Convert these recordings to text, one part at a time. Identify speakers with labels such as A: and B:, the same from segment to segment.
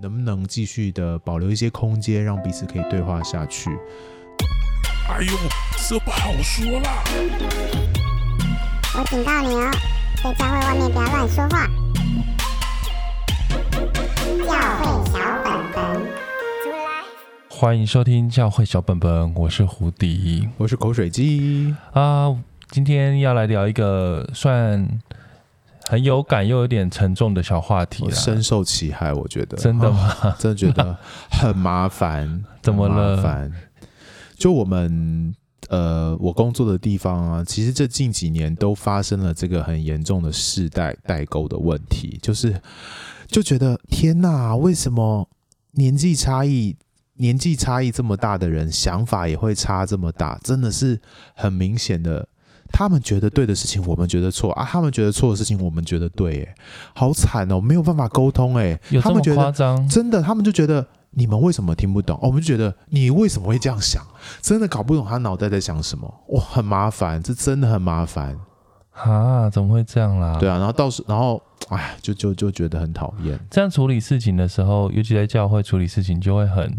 A: 能不能继续的保留一些空间，让彼此可以对话下去？
B: 哎呦，这不好说啦！
C: 我警告你哦，在教会外面不要乱说话。教会小本本，出来！
D: 欢迎收听教会小本本，我是胡迪，
A: 我是口水鸡
D: 啊。今天要来聊一个算。很有感又有点沉重的小话题，
A: 我深受其害，我觉得
D: 真的吗？
A: 哦、真的觉得很麻烦，
D: 怎么了？
A: 烦。就我们呃，我工作的地方啊，其实这近几年都发生了这个很严重的世代代沟的问题，就是就觉得天哪，为什么年纪差异年纪差异这么大的人，想法也会差这么大？真的是很明显的。他们觉得对的事情，我们觉得错啊；他们觉得错的事情，我们觉得对。哎，好惨哦，没有办法沟通。哎，
D: 有这么夸张？
A: 真的，他们就觉得你们为什么听不懂？我们就觉得你为什么会这样想？真的搞不懂他脑袋在想什么。哇，很麻烦，这真的很麻烦
D: 啊！怎么会这样啦？
A: 对啊，然后到时，然后哎，就就就觉得很讨厌。
D: 这样处理事情的时候，尤其在教会处理事情，就会很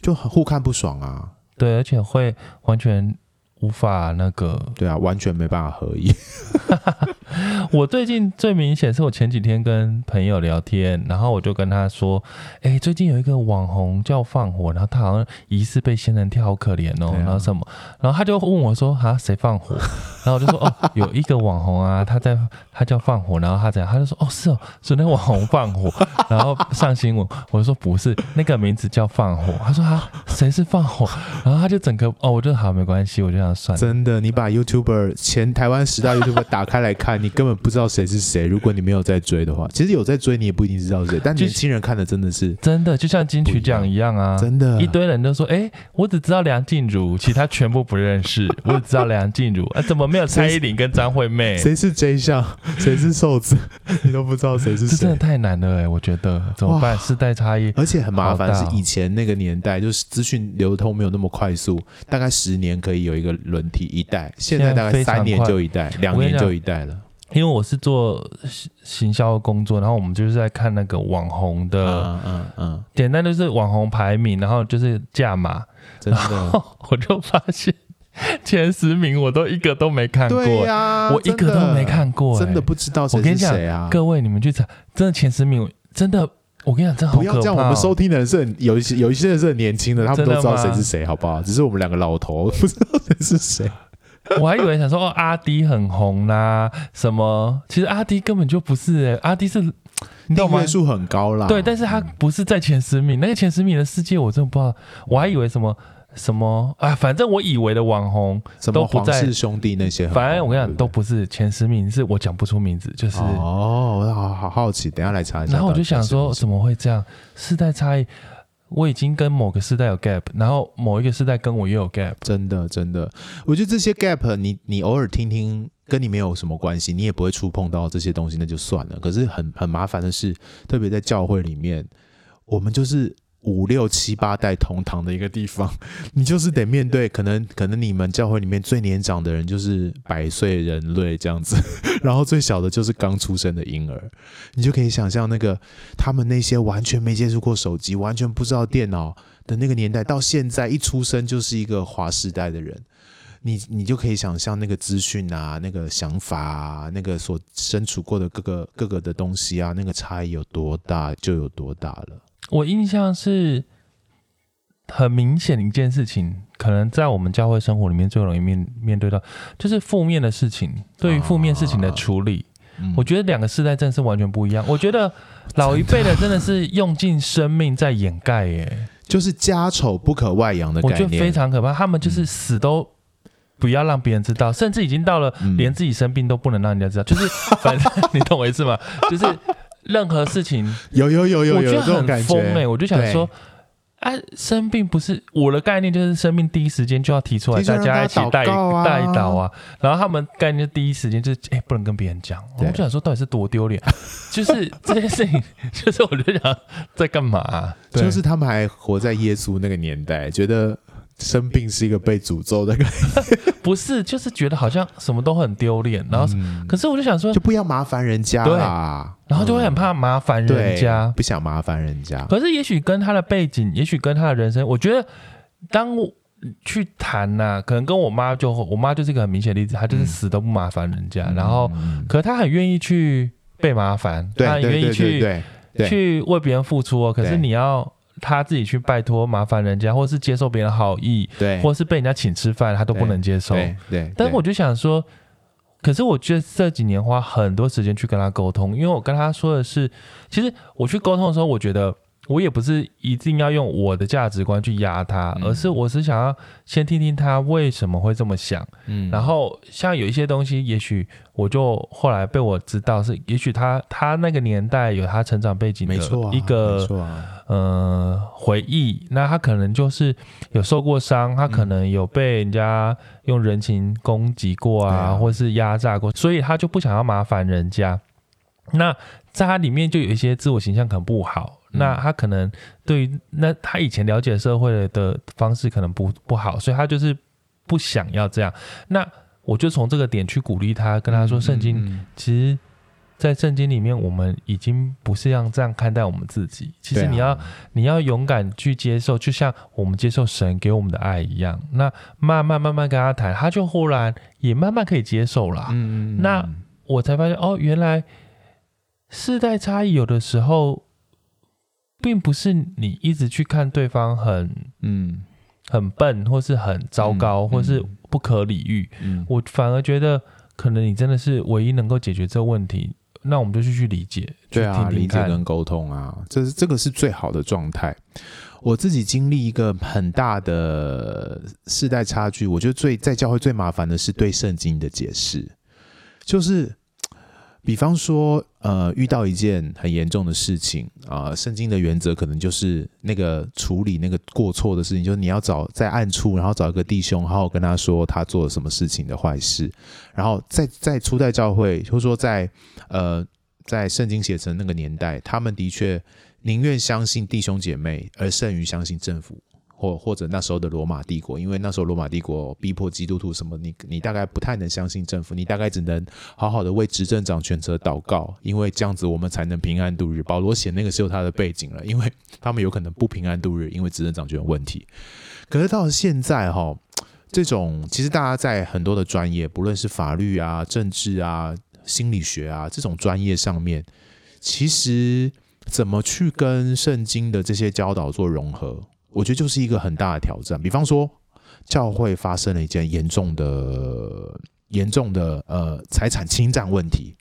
A: 就很互看不爽啊。
D: 对，而且会完全。无法那个，
A: 对啊，完全没办法合一。
D: 我最近最明显是我前几天跟朋友聊天，然后我就跟他说：“哎、欸，最近有一个网红叫放火，然后他好像疑似被仙人跳，好可怜哦。啊”然后什么？然后他就问我说：“啊，谁放火？” 然后我就说：“哦，有一个网红啊，他在他叫放火，然后他怎样？”他就说：“哦，是哦，是那个网红放火，然后上新闻。”我就说：“不是，那个名字叫放火。”他说：“啊，谁是放火？”然后他就整个哦，我就好没关系，我就想算了。
A: 真的，你把 YouTuber 前台湾十大 YouTuber 打开来看，你根本不知道谁是谁。如果你没有在追的话，其实有在追，你也不一定知道谁。但年轻人看的真的是
D: 真的，就像金曲奖一样啊！
A: 真的，
D: 一堆人都说：“哎、欸，我只知道梁静茹，其他全部不认识。”我只知道梁静茹，啊，怎么没有蔡依林跟张惠妹？
A: 谁是 J 项？谁是瘦子？你都不知道谁是谁？
D: 这真的太难了哎、欸！我觉得怎么办？世代差异，
A: 而且很麻烦。是以前那个年代，就是资讯流通没有那么快速，大概十年可以有一个轮替一代，现在大概三年就一代，两年就一代了。
D: 因为我是做行销工作，然后我们就是在看那个网红的，嗯嗯嗯，简单就是网红排名，然后就是价码，
A: 真的，
D: 我就发现前十名我都一个都没看过，对
A: 呀，
D: 我一个都没看过，
A: 真的不知道谁是谁啊！
D: 各位你们去查，真的前十名真的，我跟你讲，真的好。不要这样，
A: 我们收听的人是很有一些有一些人是很年轻的，他们都知道谁是谁，好不好？只是我们两个老头不知道谁是谁。
D: 我还以为想说哦，阿迪很红啦、啊，什么？其实阿迪根本就不是、欸，阿迪是你懂
A: 吗？订数很高啦，
D: 对，但是他不是在前十名。那个前十名的世界，我真的不知道。我还以为什么什么啊，反正我以为的网红都不在。
A: 什么黄氏兄弟那些，
D: 反正我跟你讲，都不是前十名，是我讲不出名字，就是
A: 哦，我好好好奇，等下来查一下。
D: 然后我就想说，怎么会这样？世代差异。我已经跟某个世代有 gap，然后某一个世代跟我又有 gap，
A: 真的真的，我觉得这些 gap 你你偶尔听听，跟你没有什么关系，你也不会触碰到这些东西，那就算了。可是很很麻烦的是，特别在教会里面，我们就是。五六七八代同堂的一个地方，你就是得面对可能可能你们教会里面最年长的人就是百岁人类这样子，然后最小的就是刚出生的婴儿，你就可以想象那个他们那些完全没接触过手机、完全不知道电脑的那个年代，到现在一出生就是一个划时代的人，你你就可以想象那个资讯啊、那个想法啊、那个所身处过的各个各个的东西啊，那个差异有多大就有多大了。
D: 我印象是很明显的一件事情，可能在我们教会生活里面最容易面面对到，就是负面的事情。对于负面事情的处理，啊、我觉得两个世代真的是完全不一样。我觉得老一辈的真的是用尽生命在掩盖，耶，
A: 就是家丑不可外扬的感觉，我觉得
D: 非常可怕。他们就是死都不要让别人知道，甚至已经到了连自己生病都不能让人家知道。就是反正 你懂我意思吗？就是。任何事情
A: 有有有有有，我觉得很
D: 疯哎、欸！我就想说，哎、啊，生病不是我的概念，就是生病第一时间就要提出来，大家一起带带祷啊。然后他们概念就第一时间就是，哎、欸，不能跟别人讲。我就想说，到底是多丢脸？就是这件事情，就是我就想在干嘛、啊？
A: 就是他们还活在耶稣那个年代，觉得。生病是一个被诅咒的感觉，
D: 不是，就是觉得好像什么都很丢脸，然后、嗯、可是我就想说，
A: 就不要麻烦人家啦，
D: 然后就会很怕麻烦人家，
A: 不想麻烦人家。
D: 可是也许跟他的背景，也许跟他的人生，我觉得当我去谈呐、啊，可能跟我妈就，我妈就是一个很明显的例子，她就是死都不麻烦人家，嗯、然后，可是她很愿意去被麻烦，她很愿意去去为别人付出哦。可是你要。他自己去拜托麻烦人家，或是接受别人好意，
A: 对，
D: 或是被人家请吃饭，他都不能接受。
A: 对，对对，
D: 但是我就想说，可是我觉得这几年花很多时间去跟他沟通，因为我跟他说的是，其实我去沟通的时候，我觉得。我也不是一定要用我的价值观去压他，而是我是想要先听听他为什么会这么想。嗯，然后像有一些东西，也许我就后来被我知道是，也许他他那个年代有他成长背景的一个呃回忆，那他可能就是有受过伤，他可能有被人家用人情攻击过啊，或是压榨过，所以他就不想要麻烦人家。那在他里面就有一些自我形象可能不好。那他可能对于那他以前了解社会的方式可能不不好，所以他就是不想要这样。那我就从这个点去鼓励他，跟他说：“圣经其实，在圣经里面，我们已经不是要这样看待我们自己。其实你要你要勇敢去接受，就像我们接受神给我们的爱一样。那慢慢慢慢跟他谈，他就忽然也慢慢可以接受了。那我才发现哦，原来世代差异有的时候。”并不是你一直去看对方很嗯很笨，或是很糟糕，嗯、或是不可理喻。嗯，我反而觉得可能你真的是唯一能够解决这个问题。那我们就去去理解，
A: 对啊，理解跟沟通啊，这是这个是最好的状态。我自己经历一个很大的世代差距，我觉得最在教会最麻烦的是对圣经的解释，就是。比方说，呃，遇到一件很严重的事情啊，圣经的原则可能就是那个处理那个过错的事情，就是你要找在暗处，然后找一个弟兄，好好跟他说他做了什么事情的坏事，然后在在初代教会，或者说在呃在圣经写成那个年代，他们的确宁愿相信弟兄姐妹，而胜于相信政府。或或者那时候的罗马帝国，因为那时候罗马帝国逼迫基督徒什么，你你大概不太能相信政府，你大概只能好好的为执政掌权者祷告，因为这样子我们才能平安度日。保罗写那个是有他的背景了，因为他们有可能不平安度日，因为执政掌权有问题。可是到现在哈，这种其实大家在很多的专业，不论是法律啊、政治啊、心理学啊这种专业上面，其实怎么去跟圣经的这些教导做融合？我觉得就是一个很大的挑战。比方说，教会发生了一件严重的、严重的呃财产侵占问题。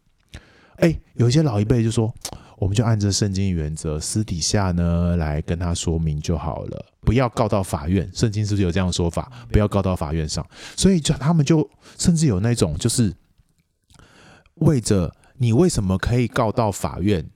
A: 哎，有一些老一辈就说，我们就按着圣经原则，私底下呢来跟他说明就好了，不要告到法院。圣经是不是有这样的说法？不要告到法院上。所以就他们就甚至有那种就是为着你为什么可以告到法院？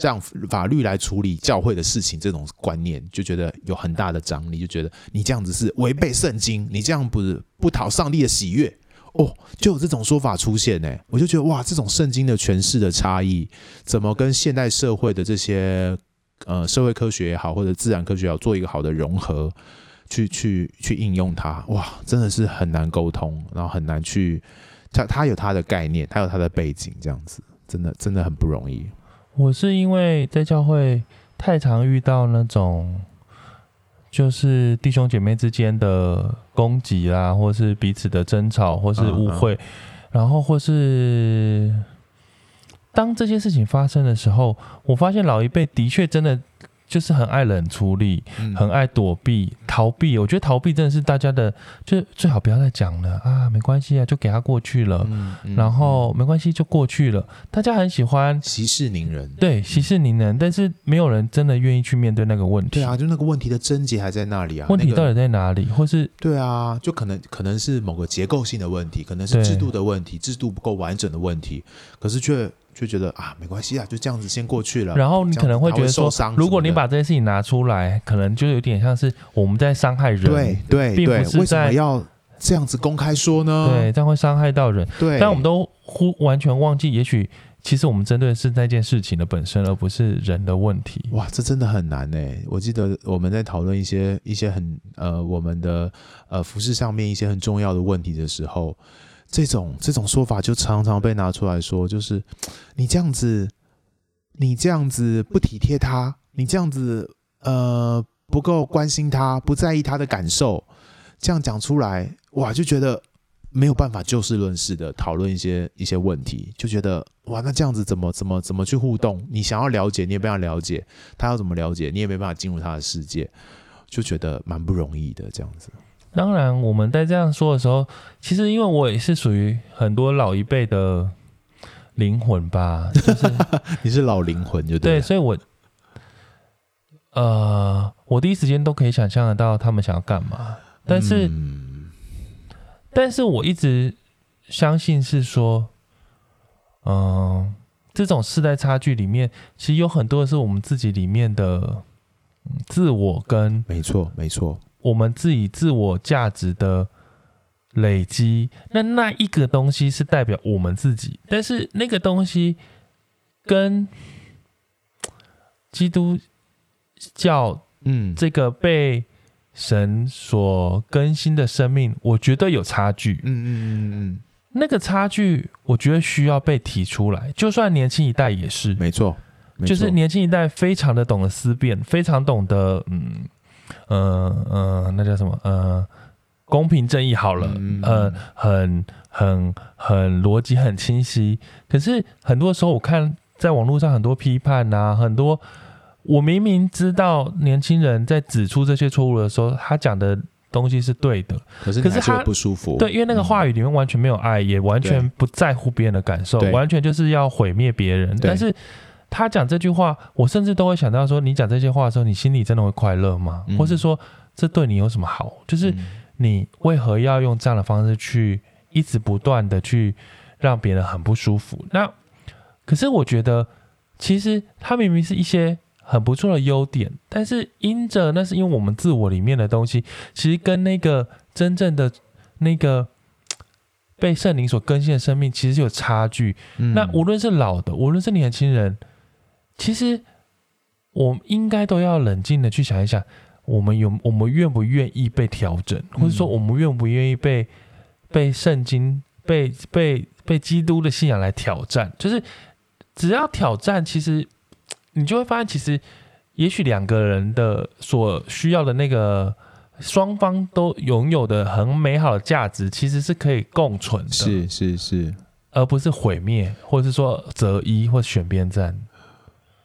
A: 这样法律来处理教会的事情，这种观念就觉得有很大的张力，就觉得你这样子是违背圣经，你这样不是不讨上帝的喜悦哦，就有这种说法出现呢。我就觉得哇，这种圣经的诠释的差异，怎么跟现代社会的这些呃社会科学也好，或者自然科学也好，做一个好的融合，去去去应用它，哇，真的是很难沟通，然后很难去他他有他的概念，他有他的背景，这样子真的真的很不容易。
D: 我是因为在教会太常遇到那种，就是弟兄姐妹之间的攻击啦，或是彼此的争吵，或是误会，然后或是当这些事情发生的时候，我发现老一辈的确真的。就是很爱冷处理，很爱躲避、逃避。我觉得逃避真的是大家的，就最好不要再讲了啊，没关系啊，就给他过去了。嗯嗯、然后没关系就过去了。大家很喜欢
A: 息事宁人，
D: 对，息事宁人，但是没有人真的愿意去面对那个问题。
A: 对啊，就那个问题的症结还在那里啊。
D: 问题到底在哪里？或是
A: 对啊，就可能可能是某个结构性的问题，可能是制度的问题，制度不够完整的问题，可是却。就觉得啊，没关系啊，就这样子先过去了。
D: 然后你可能会觉得说，如果你把这件事情拿出来，可能就有点像是我们在伤害人。
A: 对对对，并不是在要这样子公开说呢？
D: 对，这样会伤害到人。
A: 对，
D: 但我们都忽完全忘记，也许其实我们针对的是那件事情的本身，而不是人的问题。
A: 哇，这真的很难呢。我记得我们在讨论一些一些很呃我们的呃服饰上面一些很重要的问题的时候，这种这种说法就常常被拿出来说，就是你这样子，你这样子不体贴他，你这样子呃不够关心他，不在意他的感受，这样讲出来，哇，就觉得。没有办法就事论事的讨论一些一些问题，就觉得哇，那这样子怎么怎么怎么去互动？你想要了解，你也没办法了解；他要怎么了解，你也没办法进入他的世界，就觉得蛮不容易的这样子。
D: 当然，我们在这样说的时候，其实因为我也是属于很多老一辈的灵魂吧，就是
A: 你是老灵魂就对，
D: 对，所以我呃，我第一时间都可以想象得到他们想要干嘛，但是。嗯。但是我一直相信是说，嗯、呃，这种世代差距里面，其实有很多的是我们自己里面的自我跟
A: 没错没错，
D: 我们自己自我价值的累积。那那一个东西是代表我们自己，但是那个东西跟基督教，嗯，这个被。神所更新的生命，我觉得有差距。嗯嗯嗯嗯，那个差距，我觉得需要被提出来。就算年轻一代也是，
A: 没错，
D: 就是年轻一代非常的懂得思辨，非常懂得，嗯嗯嗯，那叫什么？呃，公平正义好了，嗯、呃，很很很逻辑很清晰。可是很多时候，我看在网络上很多批判啊，很多。我明明知道年轻人在指出这些错误的时候，他讲的东西是对的，
A: 可是可是他不舒服。
D: 对，因为那个话语里面完全没有爱，嗯、也完全不在乎别人的感受，完全就是要毁灭别人。但是他讲这句话，我甚至都会想到说，你讲这些话的时候，你心里真的会快乐吗？嗯、或是说，这对你有什么好？就是你为何要用这样的方式去一直不断的去让别人很不舒服？那可是我觉得，其实他明明是一些。很不错的优点，但是因着那是因为我们自我里面的东西，其实跟那个真正的那个被圣灵所更新的生命，其实是有差距。嗯、那无论是老的，无论是年轻人，其实我们应该都要冷静的去想一想，我们有我们愿不愿意被调整，或者说我们愿不愿意被被圣经、被被被基督的信仰来挑战？就是只要挑战，其实。你就会发现，其实也许两个人的所需要的那个双方都拥有的很美好的价值，其实是可以共存的。
A: 是是是，
D: 而不是毁灭，或者是说择一或选边站。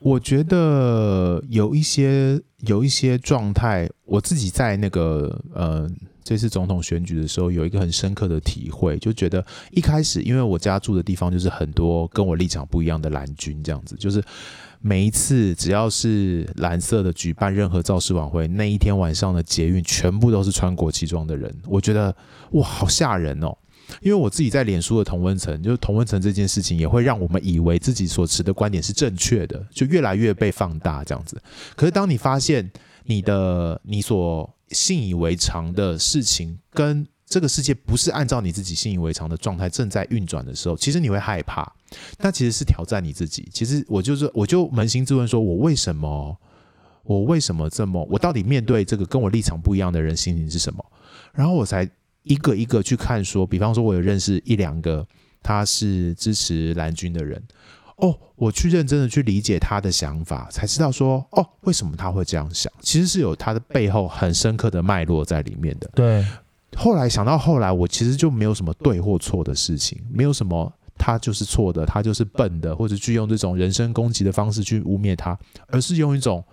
A: 我觉得有一些有一些状态，我自己在那个呃这次总统选举的时候，有一个很深刻的体会，就觉得一开始因为我家住的地方就是很多跟我立场不一样的蓝军，这样子就是。每一次只要是蓝色的举办任何造势晚会，那一天晚上的捷运全部都是穿国旗装的人，我觉得哇，好吓人哦！因为我自己在脸书的同温层，就是同温层这件事情也会让我们以为自己所持的观点是正确的，就越来越被放大这样子。可是当你发现你的你所信以为常的事情跟这个世界不是按照你自己信以为常的状态正在运转的时候，其实你会害怕。那其实是挑战你自己。其实我就是，我就扪心自问，说我为什么，我为什么这么，我到底面对这个跟我立场不一样的人，心情是什么？然后我才一个一个去看，说，比方说，我有认识一两个他是支持蓝军的人，哦，我去认真的去理解他的想法，才知道说，哦，为什么他会这样想？其实是有他的背后很深刻的脉络在里面的。
D: 对。
A: 后来想到后来，我其实就没有什么对或错的事情，没有什么他就是错的，他就是笨的，或者去用这种人身攻击的方式去污蔑他，而是用一种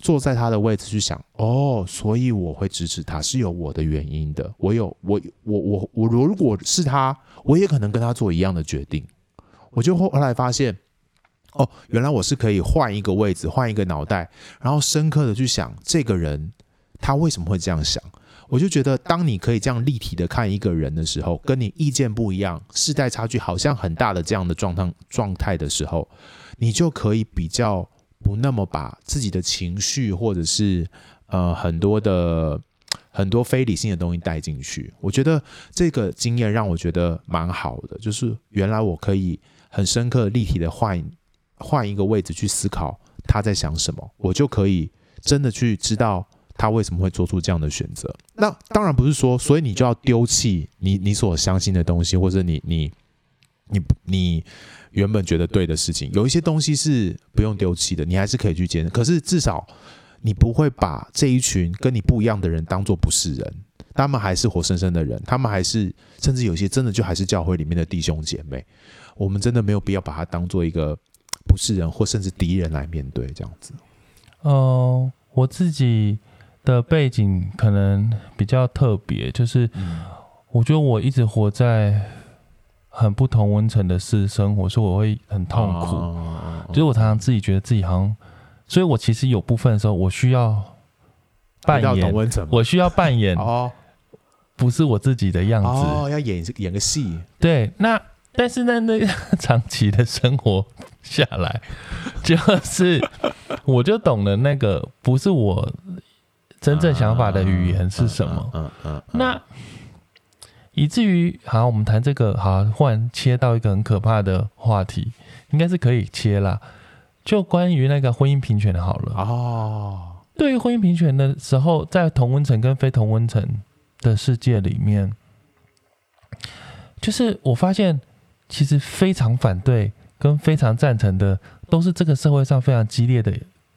A: 坐在他的位置去想，哦，所以我会支持他是有我的原因的，我有我我我我如果是他，我也可能跟他做一样的决定。我就后来发现，哦，原来我是可以换一个位置，换一个脑袋，然后深刻的去想这个人他为什么会这样想。我就觉得，当你可以这样立体的看一个人的时候，跟你意见不一样、世代差距好像很大的这样的状态状态的时候，你就可以比较不那么把自己的情绪或者是呃很多的很多非理性的东西带进去。我觉得这个经验让我觉得蛮好的，就是原来我可以很深刻、立体的换换一个位置去思考他在想什么，我就可以真的去知道他为什么会做出这样的选择。那当然不是说，所以你就要丢弃你你所相信的东西，或者你你你你原本觉得对的事情。有一些东西是不用丢弃的，你还是可以去坚持。可是至少。你不会把这一群跟你不一样的人当做不是人，他们还是活生生的人，他们还是甚至有些真的就还是教会里面的弟兄姐妹。我们真的没有必要把他当做一个不是人或甚至敌人来面对这样子。
D: 嗯、呃，我自己的背景可能比较特别，就是我觉得我一直活在很不同温层的私生活，所以我会很痛苦。啊、就是我常常自己觉得自己好像。所以，我其实有部分的时候，我需要扮演，我需要扮演哦，不是我自己的样子
A: 哦，要演演个戏。
D: 对，那但是呢，那长期的生活下来，就是我就懂了那个不是我真正想法的语言是什么。嗯 嗯。那以至于，好，我们谈这个，好，忽然切到一个很可怕的话题，应该是可以切啦。就关于那个婚姻平权好了哦。对于婚姻平权的时候，在同温层跟非同温层的世界里面，就是我发现，其实非常反对跟非常赞成的，都是这个社会上非常激烈的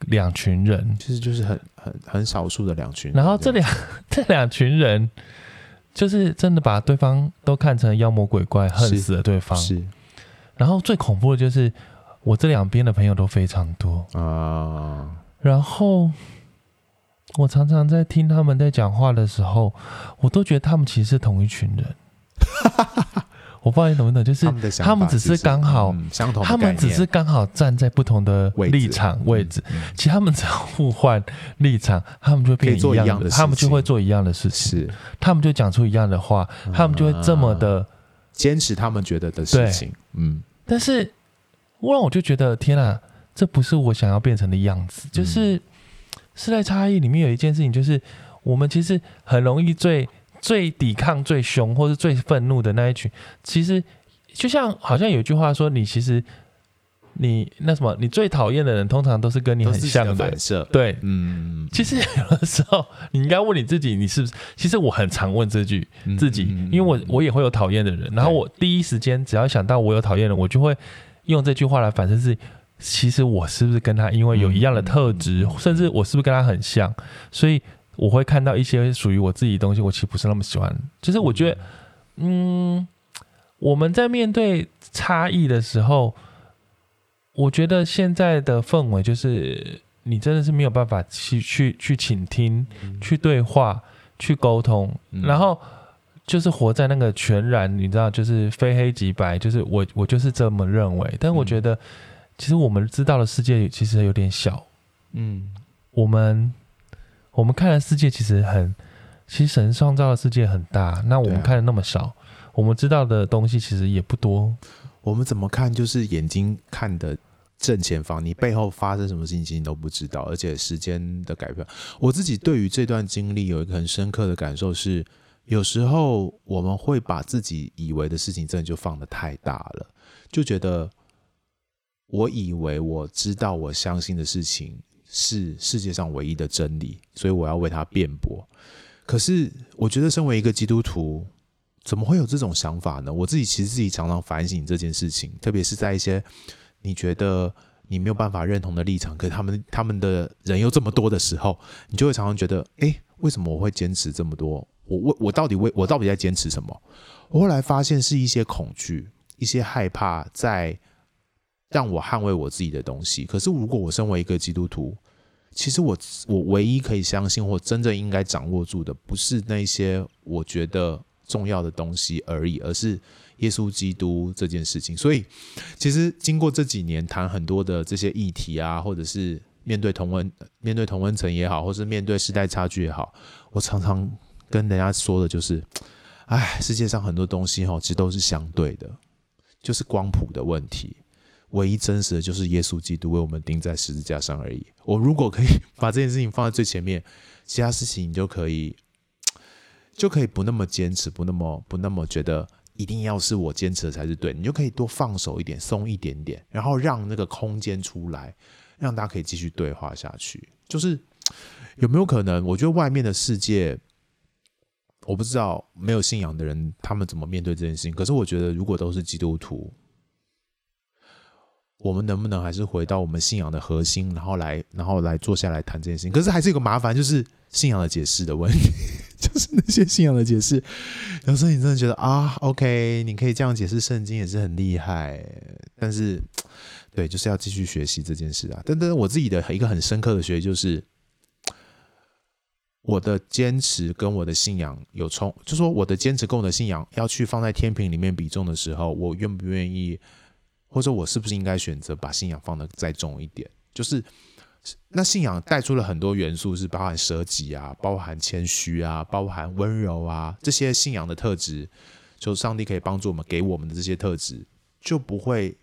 D: 两群人。
A: 其实就是很很很少数的两群人。
D: 然后这两 这两群人，就是真的把对方都看成妖魔鬼怪，恨死了对方。是。然后最恐怖的就是。我这两边的朋友都非常多啊，然后我常常在听他们在讲话的时候，我都觉得他们其实是同一群人。我不知道你懂不懂，就是他们只是刚好相同，他们只是刚好站在不同的立场位置，其实他们只要互换立场，他们就变一样的，他们就会做一样的事情，他们就讲出一样的话，他们就会这么的
A: 坚持他们觉得的事情。嗯，
D: 但是。忽然我就觉得天啊，这不是我想要变成的样子。就是世代差异里面有一件事情，就是我们其实很容易最最抵抗最凶或是最愤怒的那一群，其实就像好像有一句话说，你其实你那什么，你最讨厌的人通常都是跟你很像的
A: 反射。
D: 对，嗯，其实有的时候你应该问你自己，你是不是？其实我很常问这句自己，因为我我也会有讨厌的人，然后我第一时间只要想到我有讨厌的人，我就会。用这句话来反思是，其实我是不是跟他因为有一样的特质，嗯、甚至我是不是跟他很像，所以我会看到一些属于我自己的东西，我其实不是那么喜欢。就是我觉得，嗯，我们在面对差异的时候，我觉得现在的氛围就是，你真的是没有办法去去去倾听、嗯、去对话、去沟通，嗯、然后。就是活在那个全然，你知道，就是非黑即白，就是我我就是这么认为。但我觉得，其实我们知道的世界其实有点小。嗯，我们我们看的世界其实很，其实神创造的世界很大。那我们看的那么少，啊、我们知道的东西其实也不多。
A: 我们怎么看，就是眼睛看的正前方，你背后发生什么事情，你都不知道。而且时间的改变，我自己对于这段经历有一个很深刻的感受是。有时候我们会把自己以为的事情真的就放得太大了，就觉得我以为我知道我相信的事情是世界上唯一的真理，所以我要为它辩驳。可是我觉得身为一个基督徒，怎么会有这种想法呢？我自己其实自己常常反省这件事情，特别是在一些你觉得你没有办法认同的立场，可他们他们的人又这么多的时候，你就会常常觉得，诶，为什么我会坚持这么多？我我我到底为我到底在坚持什么？我后来发现是一些恐惧，一些害怕，在让我捍卫我自己的东西。可是如果我身为一个基督徒，其实我我唯一可以相信或真正应该掌握住的，不是那些我觉得重要的东西而已，而是耶稣基督这件事情。所以，其实经过这几年谈很多的这些议题啊，或者是面对同温面对同温层也好，或是面对世代差距也好，我常常。跟人家说的就是，哎，世界上很多东西哈，其实都是相对的，就是光谱的问题。唯一真实的就是耶稣基督为我们钉在十字架上而已。我如果可以把这件事情放在最前面，其他事情你就可以
D: 就可以不那么坚持，不那么不那么觉得一定要是我坚持的才是对，你就可以多放手一点，松一点点，然后让那个空间出来，让大家可以继续对话下去。就是 有没有可能？我觉得外面的世界，我不知道没有信仰的人他们怎么面对这件事情。可是我觉得，如果都是基督徒，我们能不能还是回到我们信仰的核心，然后来，然后来坐下来谈这件事情？可是还是有个麻烦，就是信仰的解释的问题。就是那些信仰的解释，有时候你真的觉得啊，OK，你可以这样解释圣经也是很厉害，但是，对，就是要继续学习这件事啊。但但是我自己的一个很深刻的学习就是，我的坚持跟我的信仰有冲，就说我的坚持跟我的信仰要去放在天平里面比重的时候，我愿不愿意，或者我是不是应该选择把信仰放得再重一点？就是。那信仰带出了很多元素，是包含舍己啊，包含谦虚啊，包含温柔啊，这些信仰的特质，就上帝可以帮助我们给我们的这些特质，就不会，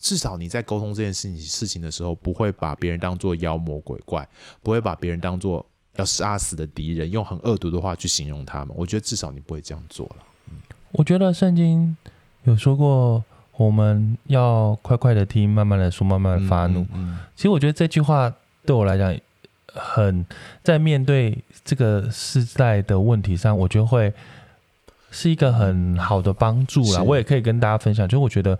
D: 至少你在沟通这件事情事情的时候，不会把别人当做妖魔鬼怪，不会把别人当做要杀死的敌人，用很恶毒的话去形容他们。我觉得至少你不会这样做了。嗯，我觉得圣经有说过。我们要快快的听，慢慢的说，慢慢的发怒。嗯嗯、其实我觉得这句话对我来讲，很在面对这个世代的问题上，我觉得会是一个很好的帮助啦。我也可以跟大家分享，就是我觉得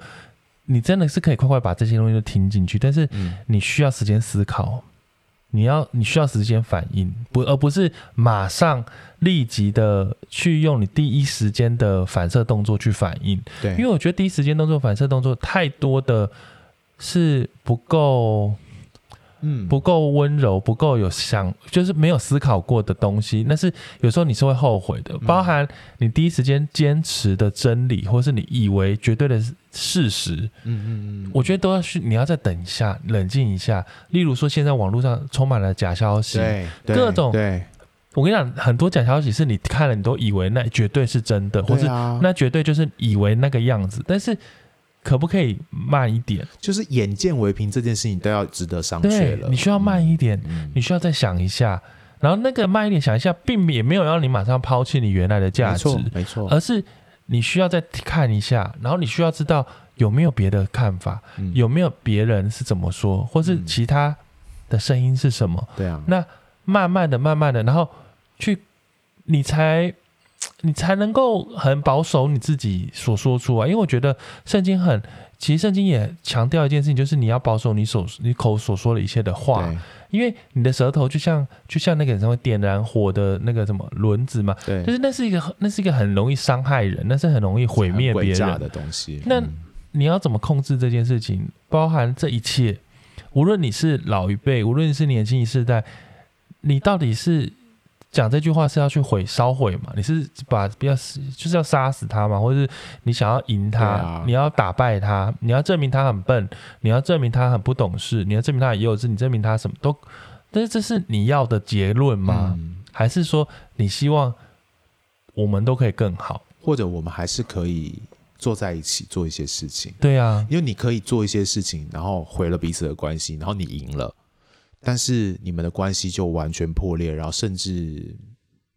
D: 你真的是可以快快把这些东西都听进去，但是你需要时间思考。你要你需要时间反应，不而不是马上立即的去用你第一时间的反射动作去反应。对，因为我觉得第一时间动作反射动作太多的是不够。嗯，不够温柔，不够有想，就是没有思考过的东西。那是有时候你是会后悔的，包含你第一时间坚持的真理，或是你以为绝对的事实。嗯嗯嗯，我觉得都要去，你要再等一下，冷静一下。例如说，现在网络上充满了假消息，对，各种。对，我跟你讲，很多假消息是你看了，你都以为那绝对是真的，或是那绝对就是以为那个样子，但是。可不可以慢一点？就是眼见为凭这件事情都要值得商榷了。你需要慢一点，嗯、你需要再想一下。然后那个慢一点想一下，并也没有让你马上抛弃你原来的价值，没错，没错。而是你需要再看一下，然后你需要知道有没有别的看法，嗯、有没有别人是怎么说，或是其他的声音是什么？对啊、嗯。那慢慢的、慢慢的，然后去，你才。你才能够很保守你自己所说出来，因为我觉得圣经很，其实圣经也强调一件事情，就是你要保守你所你口所说的一切的话，因为你的舌头就像就像那个什么点燃火的那个什么轮子嘛，对，就是那是一个那是一个很容易伤害人，那是很容易毁灭别人的东西。那你要怎么控制这件事情？包含这一切，无论你是老一辈，无论是年轻一世代，你到底是？讲这句话是要去毁烧毁嘛？你是把不要就是要杀死他嘛？或者是你想要赢他？啊、你要打败他？你要证明他很笨？你要证明他很不懂事？你要证明他很幼稚？你证明他什么都？但是这是你要的结论吗？嗯、还是说你希望我们都可以更好？或者我们还是可以坐在一起做一些事情？对啊，因为你可以做一些事情，然后毁了彼此的关系，然后你赢了。但是你们的关系就完全破裂，然后甚至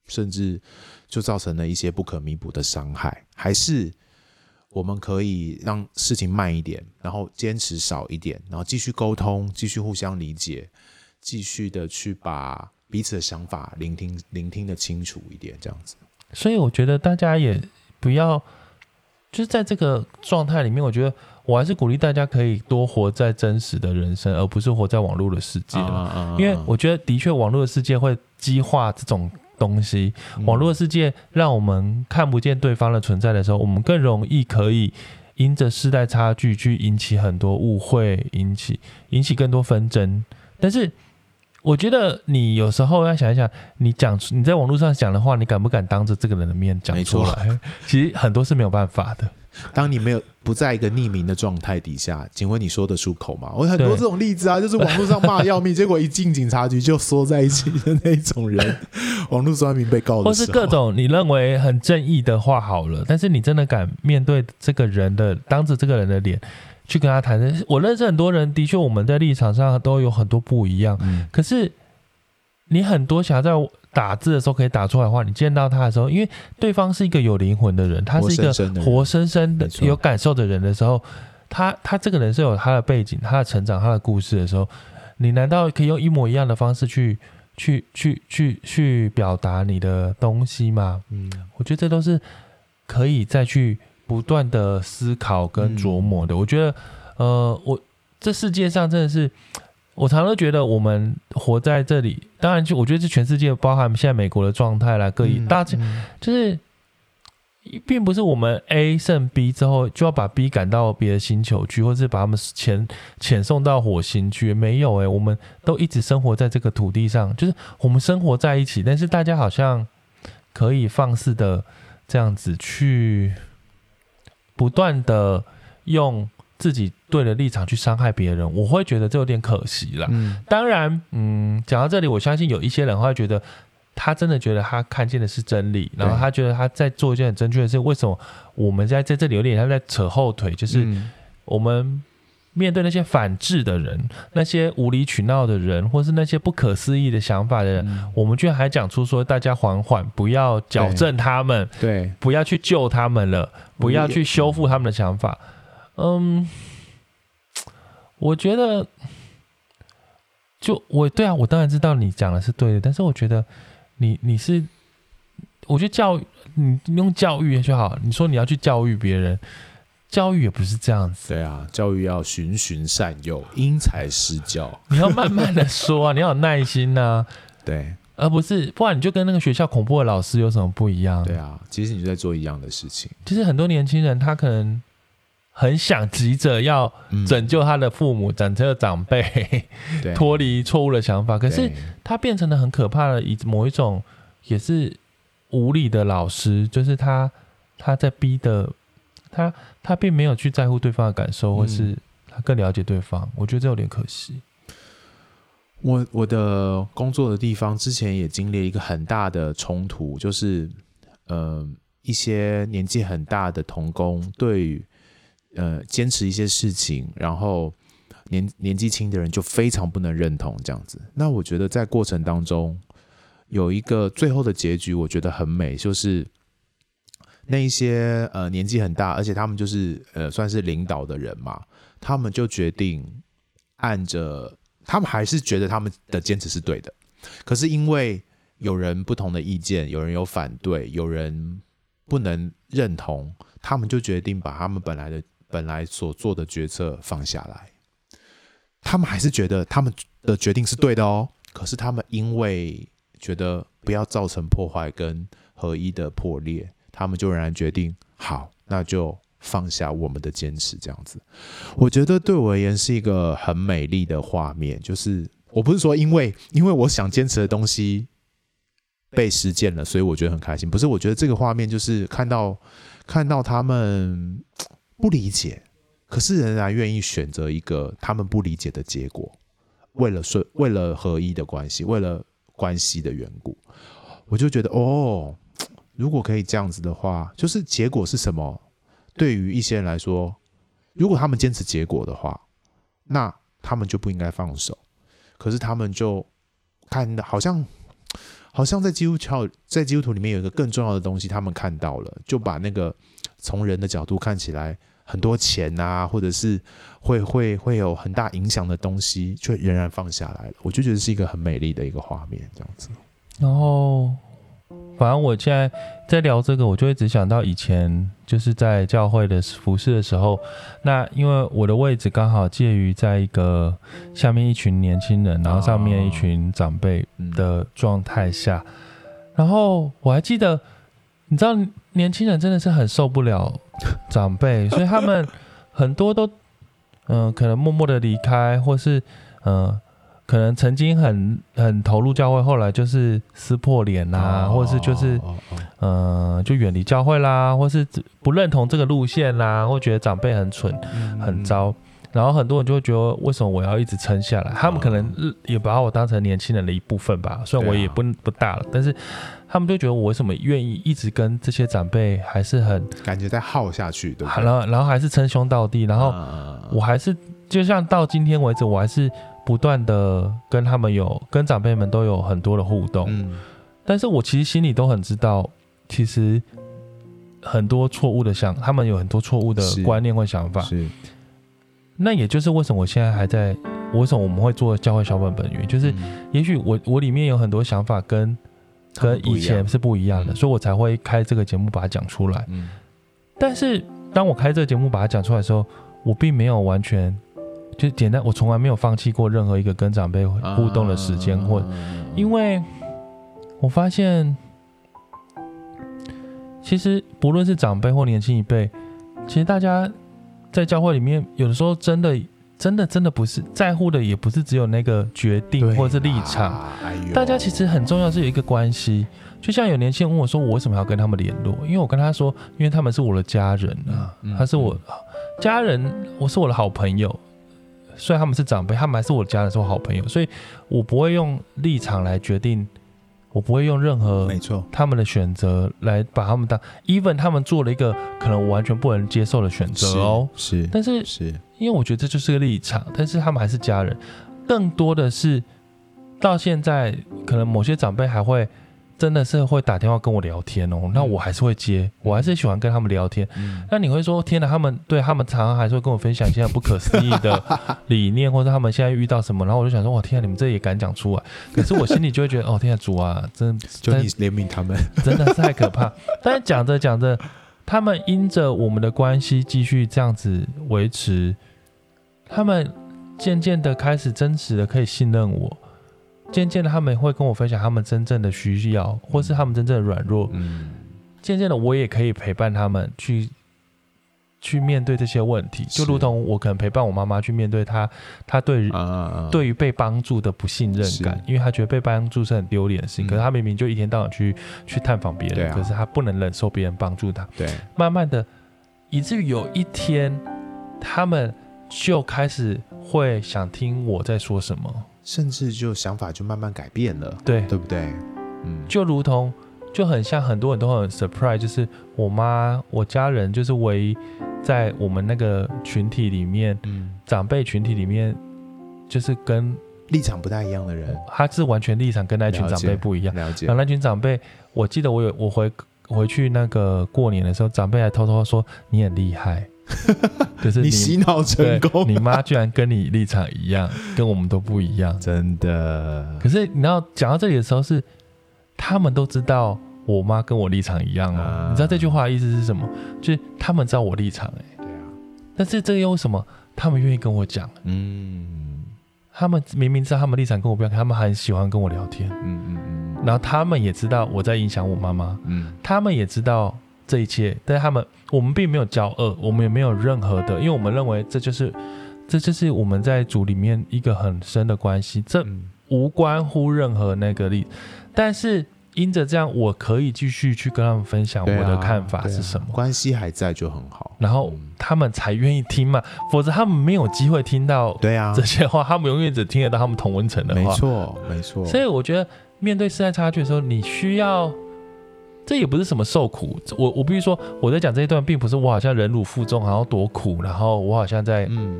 D: 甚至就造成了一些不可弥补的伤害。还是我们可以让事情慢一点，然后坚持少一点，然后继续沟通，继续互相理解，继续的去把彼此的想法聆听聆听得清楚一点，这样子。所以我觉得大家也不要就是在这个状态里面，我觉得。我还是鼓励大家可以多活在真实的人生，而不是活在网络的世界。因为我觉得，的确，网络的世界会激化这种东西。网络的世界让我们看不见对方的存在的时候，我们更容易可以因着世代差距去引起很多误会，引起引起更多纷争。但是，我觉得你有时候要想一想，你讲你在网络上讲的话，你敢不敢当着这个人的面讲出来？其实很多是没有办法的。当你没有不在一个匿名的状态底下，请问你说得出口吗？我很多这种例子啊，就是网络上骂要命，结果一进警察局就缩在一起的那种人，网络酸民被告的，或是各种你认为很正义的话好了，但是你真的敢面对这个人的，当着这个人的脸去跟他谈？我认识很多人，的确我们在立场上都有很多不一样，嗯、可是。你很多想要在打字的时候可以打出来的话，你见到他的时候，因为对方是一个有灵魂的人，他是一个活生生的有感受的人的时候，他他这个人是有他的背景、他的成长、他的故事的时候，你难道可以用一模一样的方式去去去去去表达你的东西吗？嗯，我觉得这都是可以再去不断的思考跟琢磨的。嗯、我觉得，呃，我这世界上真的是。我常常觉得我们活在这里，当然就我觉得这全世界，包含现在美国的状态啦，各地大家就是，并不是我们 A 胜 B 之后就要把 B 赶到别的星球去，或是把他们遣遣送到火星去，没有诶、欸，我们都一直生活在这个土地上，就是我们生活在一起，但是大家好像可以放肆的这样子去不断的用。自己对的立场去伤害别人，我会觉得这有点可惜了。嗯，当然，嗯，讲到这里，我相信有一些人会觉得，他真的觉得他看见的是真理，然后他觉得他在做一件很正确的事。为什么我们在在这里有点像在扯后腿？就是我们面对那些反制的人，那些无理取闹的人，或是那些不可思议的想法的人，嗯、我们居然还讲出说大家缓缓，不要矫正他们，对，不要去救他们了，不要去修复他们的想法。嗯，我觉得，就我对啊，我当然知道你讲的是对的，但是我觉得你你是，我觉得教育你用教育就好。你说你要去教育别人，教育也不是这样子。
A: 对啊，教育要循循善诱，因材施教。
D: 你要慢慢的说啊，你要有耐心呐、啊。
A: 对，
D: 而不是不然你就跟那个学校恐怖的老师有什么不一样？
A: 对啊，其实你就在做一样的事情。
D: 其实很多年轻人他可能。很想急着要拯救他的父母，拯救长辈，脱离错误的想法。可是他变成了很可怕的一某一种，也是无理的老师，就是他他在逼的他，他并没有去在乎对方的感受，或是他更了解对方。我觉得这有点可惜。
A: 我我的工作的地方之前也经历一个很大的冲突，就是呃一些年纪很大的同工对。呃，坚持一些事情，然后年年纪轻的人就非常不能认同这样子。那我觉得在过程当中有一个最后的结局，我觉得很美，就是那一些呃年纪很大，而且他们就是呃算是领导的人嘛，他们就决定按着，他们还是觉得他们的坚持是对的，可是因为有人不同的意见，有人有反对，有人不能认同，他们就决定把他们本来的。本来所做的决策放下来，他们还是觉得他们的决定是对的哦。可是他们因为觉得不要造成破坏跟合一的破裂，他们就仍然决定好，那就放下我们的坚持。这样子，我觉得对我而言是一个很美丽的画面。就是我不是说因为因为我想坚持的东西被实践了，所以我觉得很开心。不是，我觉得这个画面就是看到看到他们。不理解，可是仍然愿意选择一个他们不理解的结果，为了顺，为了合一的关系，为了关系的缘故，我就觉得哦，如果可以这样子的话，就是结果是什么？对于一些人来说，如果他们坚持结果的话，那他们就不应该放手。可是他们就看到，好像好像在基督教，在基督徒里面有一个更重要的东西，他们看到了，就把那个从人的角度看起来。很多钱啊，或者是会会会有很大影响的东西，却仍然放下来了。我就觉得是一个很美丽的一个画面，这样子。
D: 然后，反正我现在在聊这个，我就会只想到以前就是在教会的服侍的时候，那因为我的位置刚好介于在一个下面一群年轻人，然后上面一群长辈的状态下，然后我还记得，你知道，年轻人真的是很受不了。长辈，所以他们很多都，嗯、呃，可能默默的离开，或是，嗯、呃，可能曾经很很投入教会，后来就是撕破脸呐、啊，或是就是，嗯、呃，就远离教会啦，或是不认同这个路线啦，或觉得长辈很蠢、很糟，然后很多人就会觉得，为什么我要一直撑下来？他们可能也把我当成年轻人的一部分吧，虽然我也不不大了，但是。他们就觉得我为什么愿意一直跟这些长辈还是很
A: 感觉在耗下去，对不对？
D: 然后，然后还是称兄道弟，然后我还是就像到今天为止，我还是不断的跟他们有跟长辈们都有很多的互动，
A: 嗯，
D: 但是我其实心里都很知道，其实很多错误的想，他们有很多错误的观念或想法。
A: 是，
D: 那也就是为什么我现在还在，为什么我们会做教会小本本源，就是
A: 嗯。
D: 也许我我里面有很多想法跟跟以前是不一样的，
A: 嗯。
D: 所以我才会开这个节目把它讲出来。
A: 嗯。
D: 但是当我开这个节目把它讲出来的时候，我并没有完全就简单，我从来没有放弃过任何一个跟长辈互动的时间，或因为我发现，其实不论是长辈或年轻一辈，其实大家在教会里面，有的时候真的、真的、真的不是在乎的，也不是只有那个决定或者是立场。
A: 哎
D: 大家其实很重要是有一个关系，就像有年轻人问我说，我为什么要跟他们联络？因为我跟他说，因为他们是我的家人啊，他是我家人，我是我的好朋友。虽然他们是长辈，他们还是我的家人，是我好朋友，所以我不会用立场来决定，我不会用任何
A: 没错，
D: 他们的选择来把他们当，even 他们做了一个可能我完全不能接受的选择哦。
A: 是，
D: 但是
A: 是
D: 因为我觉得这就是个立场，但是他们还是家人，更多的是到现在，可能某些长辈还会真的是会打电话跟我聊天哦，那我还是会接，我还是喜欢跟他们聊天。
A: 嗯
D: 那你会说，天哪，他们对他们常常还是会跟我分享一些不可思议的 理念，或者他们现在遇到什么，然后我就想说，哇，天啊，你们这也敢讲出来？可是我心里就会觉得，哦，天啊，主啊，真
A: 就你怜悯他们，
D: 真的是太可怕。但是讲着讲着，他们因着我们的关系继续这样子维持，他们渐渐的开始真实的可以信任我，渐渐的他们会跟我分享他们真正的需要，或是他们真正的软弱。
A: 嗯，
D: 渐渐的，我也可以陪伴他们去去面对这些问题，就如同我可能陪伴我妈妈去面对她，她对
A: 啊啊啊，
D: 对于被帮助的不信任感，因为她觉得被帮助是很丢脸的事情。
A: 嗯
D: 可是她明明就一天到晚去去探访别人，
A: 啊
D: 可是她不能忍受别人帮助她。
A: 对，
D: 慢慢的，以至于有一天，他们就开始会想听我在说什么。
A: 甚至就想法就慢慢改变了，
D: 对，
A: 对不对？嗯，
D: 就如同就很像很多人都很 surprise，就是我妈我家人就是唯一在我们那个群体里面，
A: 嗯，
D: 长辈群体里面，就是跟
A: 立场不太一样的人，
D: 他是完全立场跟那群长辈不一样。
A: 了解。
D: 然后，那群长辈，我记得我有我回回去那个过年的时候，长辈还偷偷说你很厉害，就是
A: 你洗脑成功，
D: 你妈居然跟你立场一样，跟我们都不一样。
A: 真的，
D: 可是你知道讲到这里的时候是，他们都知道我妈跟我立场一样哦。
A: 啊
D: 你知道这句话的意思是什么？就是他们知道我立场哎、
A: 对啊，
D: 但是这个又为什么他们愿意跟我讲？
A: 嗯
D: 他们明明知道他们立场跟我不一样，他们很喜欢跟我聊天。
A: 嗯嗯嗯
D: 然后他们也知道我在影响我妈妈，
A: 嗯，
D: 他们也知道这一切，但是他们我们并没有骄傲，我们也没有任何的，因为我们认为这就是这就是我们在组里面一个很深的关系，这
A: 嗯
D: 无关乎任何那个力，但是因着这样，我可以继续去跟他们分享我的看法是什么，
A: 关系还在就很好。
D: 然后
A: 嗯
D: 他们才愿意听嘛，否则他们没有机会听到
A: 对啊
D: 这，些话，他们永远只听得到他们同温层的
A: 话
D: 没。
A: 错没错，
D: 所以我觉得面对世代差距的时候，你需要，这也不是什么受苦。我我必须说，我在讲这一段，并不是我好像忍辱负重，好像多苦，然后我好像在，
A: 嗯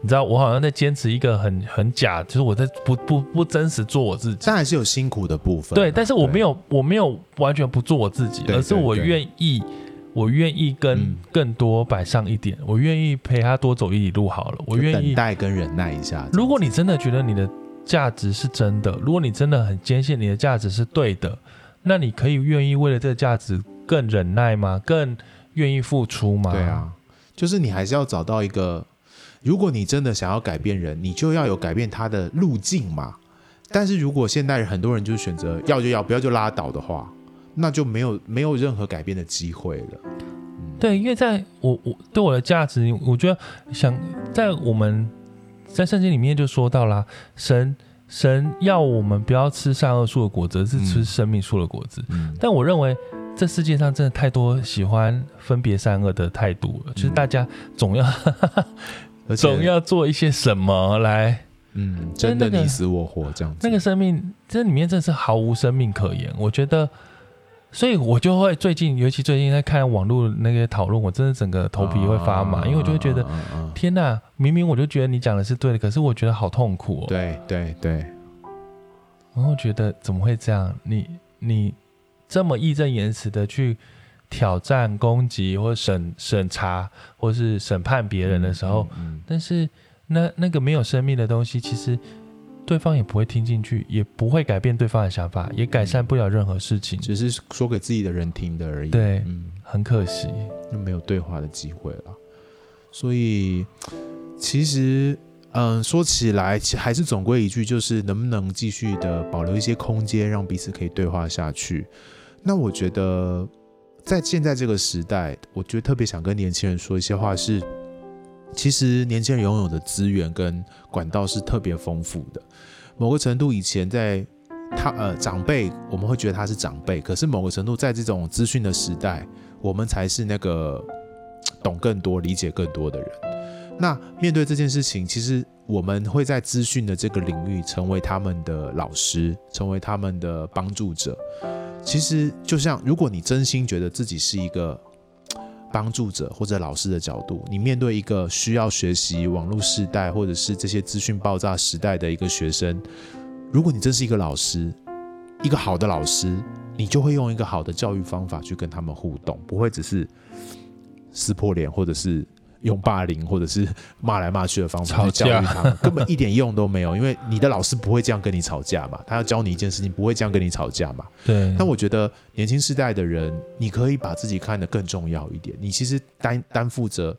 D: 你知道，我好像在坚持一个很很假，就是我在不不不真实做我自己。
A: 但还是有辛苦的部分啊。
D: 对，但是我没
A: 有，
D: 我没有完全不做我自己，而是我愿意，我愿意跟
A: 嗯
D: 更多摆上一点，我愿意陪他多走一里路好了，我愿意
A: 等
D: 意。
A: 待跟忍耐一下。
D: 如果你真的觉得你的价值是真的，如果你真的很坚信你的价值是对的，那你可以愿意为了这个价值更忍耐吗？更愿意付出吗？
A: 对，啊，就是你还是要找到一个，如果你真的想要改变人，你就要有改变他的路径嘛。但是如果现代人很多人就选择要就要，不要就拉倒的话，那就没有没有任何改变的机会了。
D: 对，因为在我我对我的价值，我觉得想在我们在圣经里面就说到啦，神神要我们不要吃善恶树的果子，而是吃
A: 嗯
D: 生命树的果子。
A: 嗯，
D: 但我认为这世界上真的太多喜欢分别善恶的态度了，就是大家总要 总要做一些什么来。
A: 嗯，真的你死我活这样子。
D: 那个生命，这里面真的是毫无生命可言。我觉得所以我就会最近，尤其最近在看网络那些讨论，我真的整个头皮会发麻，因为我就会觉得，天哪，明明我就觉得你讲的是对的，可是我觉得好痛苦哦。
A: 对对对，
D: 然后觉得怎么会这样？你你这么义正言辞的去挑战、攻击或审审查，或是审判别人的时候，但是那那个没有生命的东西，其实。对方也不会听进去，也不会改变对方的想法，也改善不了任何事情，
A: 只是说给自己的人听的而已。
D: 对，嗯，很可惜，
A: 就没有对话的机会了。所以，其实，嗯，说起来，还是总归一句，就是能不能继续的保留一些空间，让彼此可以对话下去。那我觉得，在现在这个时代，我觉得特别想跟年轻人说一些话是。其实年轻人拥有的资源跟管道是特别丰富的。某个程度，以前在他呃长辈，我们会觉得他是长辈，可是某个程度，在这种资讯的时代，我们才是那个懂更多、理解更多的人。那面对这件事情，其实我们会在资讯的这个领域成为他们的老师，成为他们的帮助者。其实，就像如果你真心觉得自己是一个。帮助者或者老师的角度，你面对一个需要学习网络时代或者是这些资讯爆炸时代的一个学生，如果你真是一个老师，一个好的老师，你就会用一个好的教育方法去跟他们互动，不会只是撕破脸或者是。用霸凌或者是骂来骂去的方法去教育他们，根本一点用都没有。因为你的老师不会这样跟你吵架嘛，他要教你一件事情，不会这样跟你吵架嘛。
D: 对。
A: 但我觉得年轻时代的人，你可以把自己看得更重要一点。你其实担担负着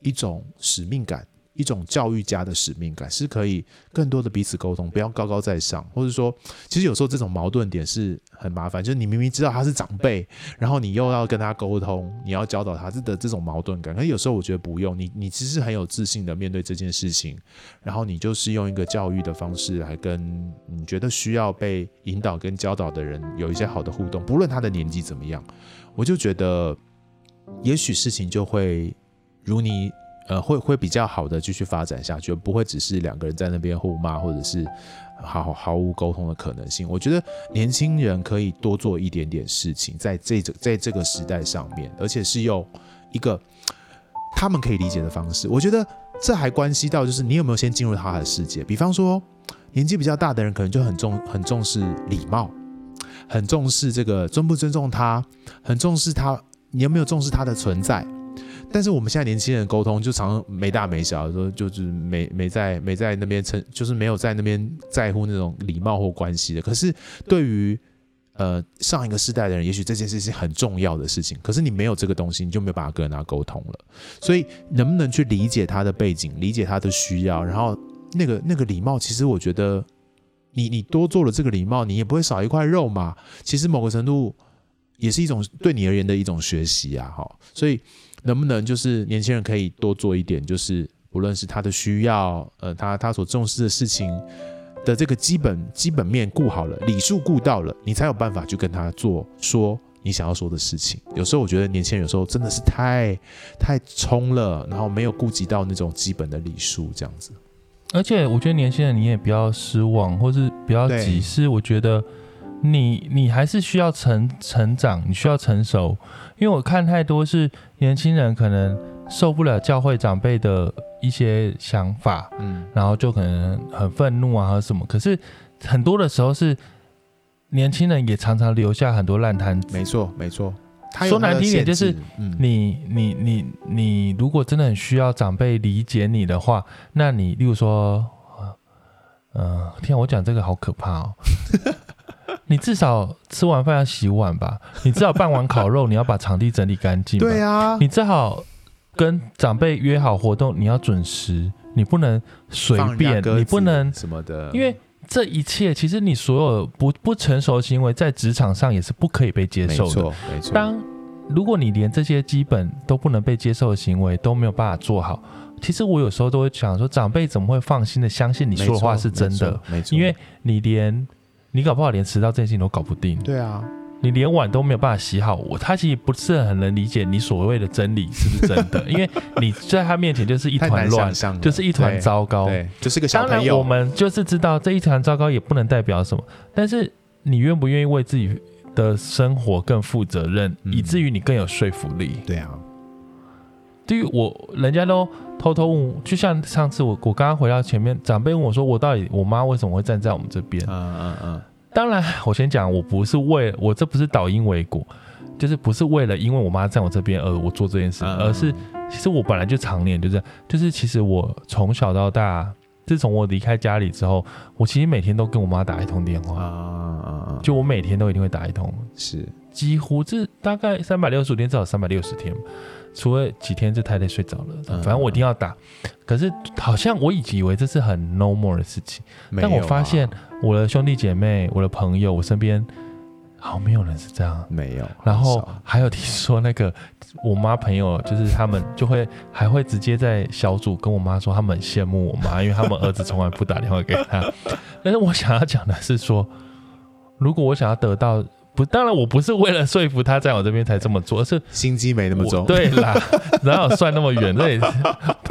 A: 一种使命感。一种教育家的使命感是可以更多的彼此沟通，不要高高在上，或者说，其实有时候这种矛盾点是很麻烦，就是你明明知道他是长辈，然后你又要跟他沟通，你要教导他这的这种矛盾感。可是有时候我觉得不用，你你其实很有自信的面对这件事情，然后你就是用一个教育的方式来跟你觉得需要被引导跟教导的人有一些好的互动，不论他的年纪怎么样，我就觉得也许事情就会如你。呃，会会比较好的继续发展下去，不会只是两个人在那边互骂，或者是毫毫无沟通的可能性。我觉得年轻人可以多做一点点事情，在这个在这个时代上面，而且是用一个他们可以理解的方式。我觉得这还关系到就是你有没有先进入他的世界。比方说，年纪比较大的人可能就很重很重视礼貌，很重视这个尊不尊重他，很重视他，你有没有重视他的存在？但是我们现在年轻人沟通就常没大没小，说就是没没在没在那边称，就是没有在那边在乎那种礼貌或关系的。可是对于呃上一个世代的人，也许这件事是很重要的事情，可是你没有这个东西，你就没有办法跟他沟通了。所以能不能去理解他的背景，理解他的需要，然后那个那个礼貌，其实我觉得你你多做了这个礼貌，你也不会少一块肉嘛。其实某个程度也是一种对你而言的一种学习啊，哈。所以。能不能就是年轻人可以多做一点，就是不论是他的需要，呃，他他所重视的事情的这个基本基本面顾好了，礼数顾到了，你才有办法去跟他做说你想要说的事情。有时候我觉得年轻人有时候真的是太太冲了，然后没有顾及到那种基本的礼数这样子。
D: 而且我觉得年轻人你也不要失望，或是不要急，是我觉得。你你还是需要成成长，你需要成熟，因为我看太多是年轻人可能受不了教会长辈的一些想法，嗯，然后就可能很愤怒啊和什么。可是很多的时候是年轻人也常常留下很多烂摊子。
A: 没错没错，
D: 说难听一点就是，你你你你如果真的很需要长辈理解你的话，那你例如说，嗯、呃，天啊，我讲这个好可怕哦。你至少吃完饭要洗碗吧？你至少办完烤肉，你要把场地整理干净。
A: 对啊，
D: 你最好跟长辈约好活动，你要准时，你不能随便，你不能
A: 什么的。
D: 因为这一切，其实你所有不不成熟的行为，在职场上也是不可以被接受的。
A: 没错，没错。
D: 当如果你连这些基本都不能被接受的行为都没有办法做好，其实我有时候都会想说，长辈怎么会放心的相信你说的话是真的？
A: 没错，
D: 因为你连。你搞不好连迟到这件事情都搞不定。
A: 对啊，
D: 你连碗都没有办法洗好，我他其实不是很能理解你所谓的真理是不是真的，因为你在他面前就是一团乱，就是一团糟糕，
A: 对，就是个小朋友。
D: 当然，我们就是知道这一团糟糕也不能代表什么，但是你愿不愿意为自己的生活更负责任，
A: 嗯
D: 以至于你更有说服力。
A: 对啊，
D: 对于我，人家都偷偷问，就像上次我我刚刚回到前面，长辈问我说，我到底我妈为什么会站在我们这边？
A: 嗯嗯嗯，
D: 当然，我先讲，我不是为我这不是倒因为果，就是不是为了因为我妈站我这边而我做这件事，
A: 嗯
D: 而是其实我本来就常年就这样，就是其实我从小到大，自从我离开家里之后，我其实每天都跟我妈打一通电话，
A: 啊，
D: 就我每天都一定会打一通，
A: 是。
D: 几乎这大概三百六十五天，至少三百六十天，除了几天就太累睡着了，
A: 嗯
D: 反正我一定要打。可是好像我以以为这是很 normal 的事情。
A: 啊，
D: 但我发现我的兄弟姐妹、我的朋友、我身边，好像没有人是这样。
A: 没有，
D: 然
A: 后
D: 还有听说那个我妈朋友，就是他们就会还会直接在小组跟我妈说，他们很羡慕我妈，因为他们儿子从来不打电话给她。但是我想要讲的是说，如果我想要得到不，当然我不是为了说服他在我这边才这么做，而是
A: 心机没那么重，
D: 对啦，哪有算那么远？这也是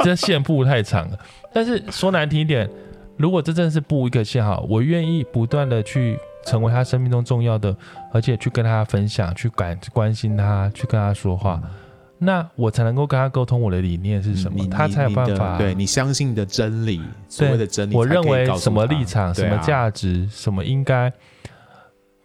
D: 这线布太长了。但是说难听一点，如果这真的是布一个线哈，我愿意不断的去成为他生命中重要的，而且去跟他分享，去感关心他，去跟他说话，那我才能够跟他沟通我的理念是什么，
A: 你
D: 他才有办法。
A: 对你相信的真理，所谓的真理，
D: 我
A: 认为
D: 什
A: 么
D: 立场、什
A: 么
D: 价值、什么应该，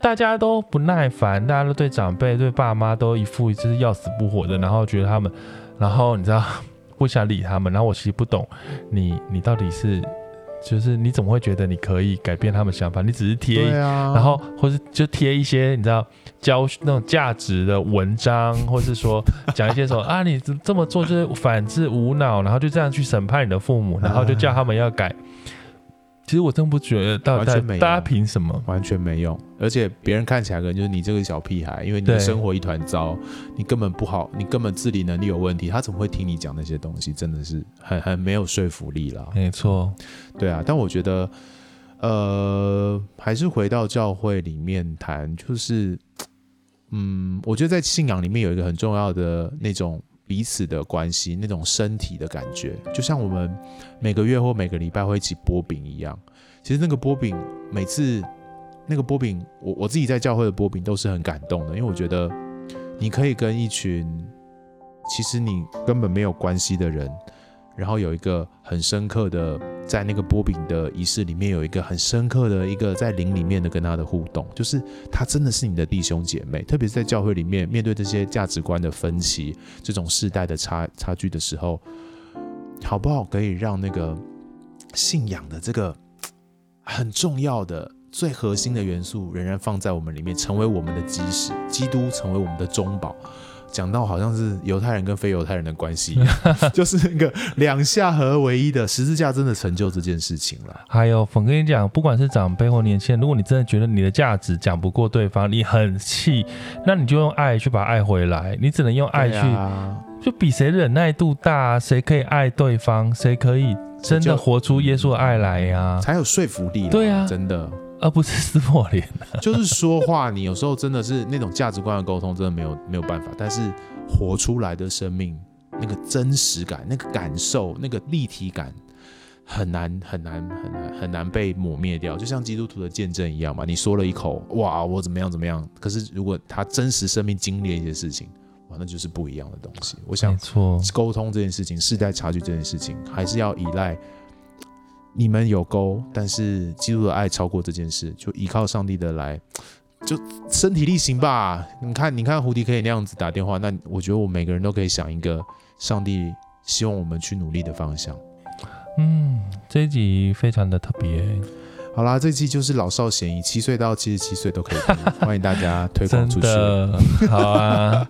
D: 大家都不耐烦，大家都对长辈、对爸妈都一副就是要死不活的，然后觉得他们，然后你知道 不想理他们，然后我其实不懂你，你到底是就是你怎么会觉得你可以改变他们想法？你只是
A: 贴啊，
D: 然后或是就贴一些你知道教那种价值的文章，或是说讲一些什么 啊，你这么做就是反智无脑，然后就这样去审判你的父母，然后就叫他们要改。其实我真不觉得大家
A: 完全没有
D: 大家凭什么？
A: 完全没用，而且别人看起来可能就是你这个小屁孩，因为你的
D: 对
A: 生活一团糟，你根本不好，你根本自理能力有问题，他怎么会听你讲那些东西？真的是很很没有说服力啦。
D: 没错，
A: 对啊，但我觉得，呃，还是回到教会里面谈，就是，嗯，我觉得在信仰里面有一个很重要的那种彼此的关系，那种身体的感觉，就像我们每个月或每个礼拜会一起剥饼一样。其实那个剥饼，每次那个波饼，我我自己在教会的波饼都是很感动的，因为我觉得你可以跟一群其实你根本没有关系的人。然后有一个很深刻的，在那个波饼的仪式里面，有一个很深刻的一个在灵里面的跟他的互动，就是他真的是你的弟兄姐妹。特别是在教会里面，面对这些价值观的分歧、这种世代的差差距的时候，好不好可以让那个信仰的这个很重要的、最核心的元素，仍然放在我们里面，成为我们的基石，基督成为我们的中保。讲到好像是犹太人跟非犹太人的关系一样，就是那个两下合而为一的十字架，真的成就这件事情了。
D: 还有，我跟你讲，不管是长辈或年轻人，如果你真的觉得你的价值讲不过对方，你很气，那你就用爱去把爱回来。你只能用爱去，
A: 啊、
D: 就比谁忍耐度大，谁可以爱对方，谁可以真的活出耶稣的爱来呀、啊，
A: 才有说服力。
D: 对啊，
A: 真的。
D: 而不是 撕破脸，
A: 就是说话，你有时候真的是那种价值观的沟通，真的没有没有办法。但是活出来的生命，那个真实感、那个感受、那个立体感，很难很难很难很难被抹灭掉。就像基督徒的见证一样嘛，你说了一口哇，我怎么样怎么样，可是如果他真实生命经历一些事情，哇，那就是不一样的东西。我想，
D: 没错，
A: 沟通这件事情，世代差距这件事情，还是要依赖。你们有沟，但是基督的爱超过这件事，就依靠上帝的来，就身体力行吧。你看，你看胡迪可以那样子打电话，那我觉得我每个人都可以想一个上帝希望我们去努力的方向。
D: 嗯，这一集非常的特别。
A: 好啦，这一期就是老少咸宜，七岁到七十七岁都可以听，欢迎大家推广出去。
D: 好啊，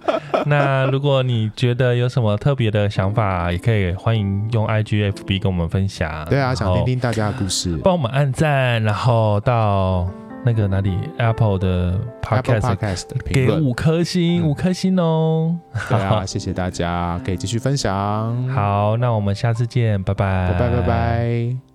D: 那如果你觉得有什么特别的想法，也可以欢迎用 IGFB 跟我们分享。
A: 对啊，想听听大家的故事，
D: 帮我们按赞，然后到那个哪里 Apple 的 Podcast,
A: Apple Podcast
D: 给五颗星，
A: 嗯、
D: 五颗星哦。
A: 对啊，谢谢大家，可以继续分享。
D: 好，那我们下次见，拜拜，
A: 拜拜，拜拜。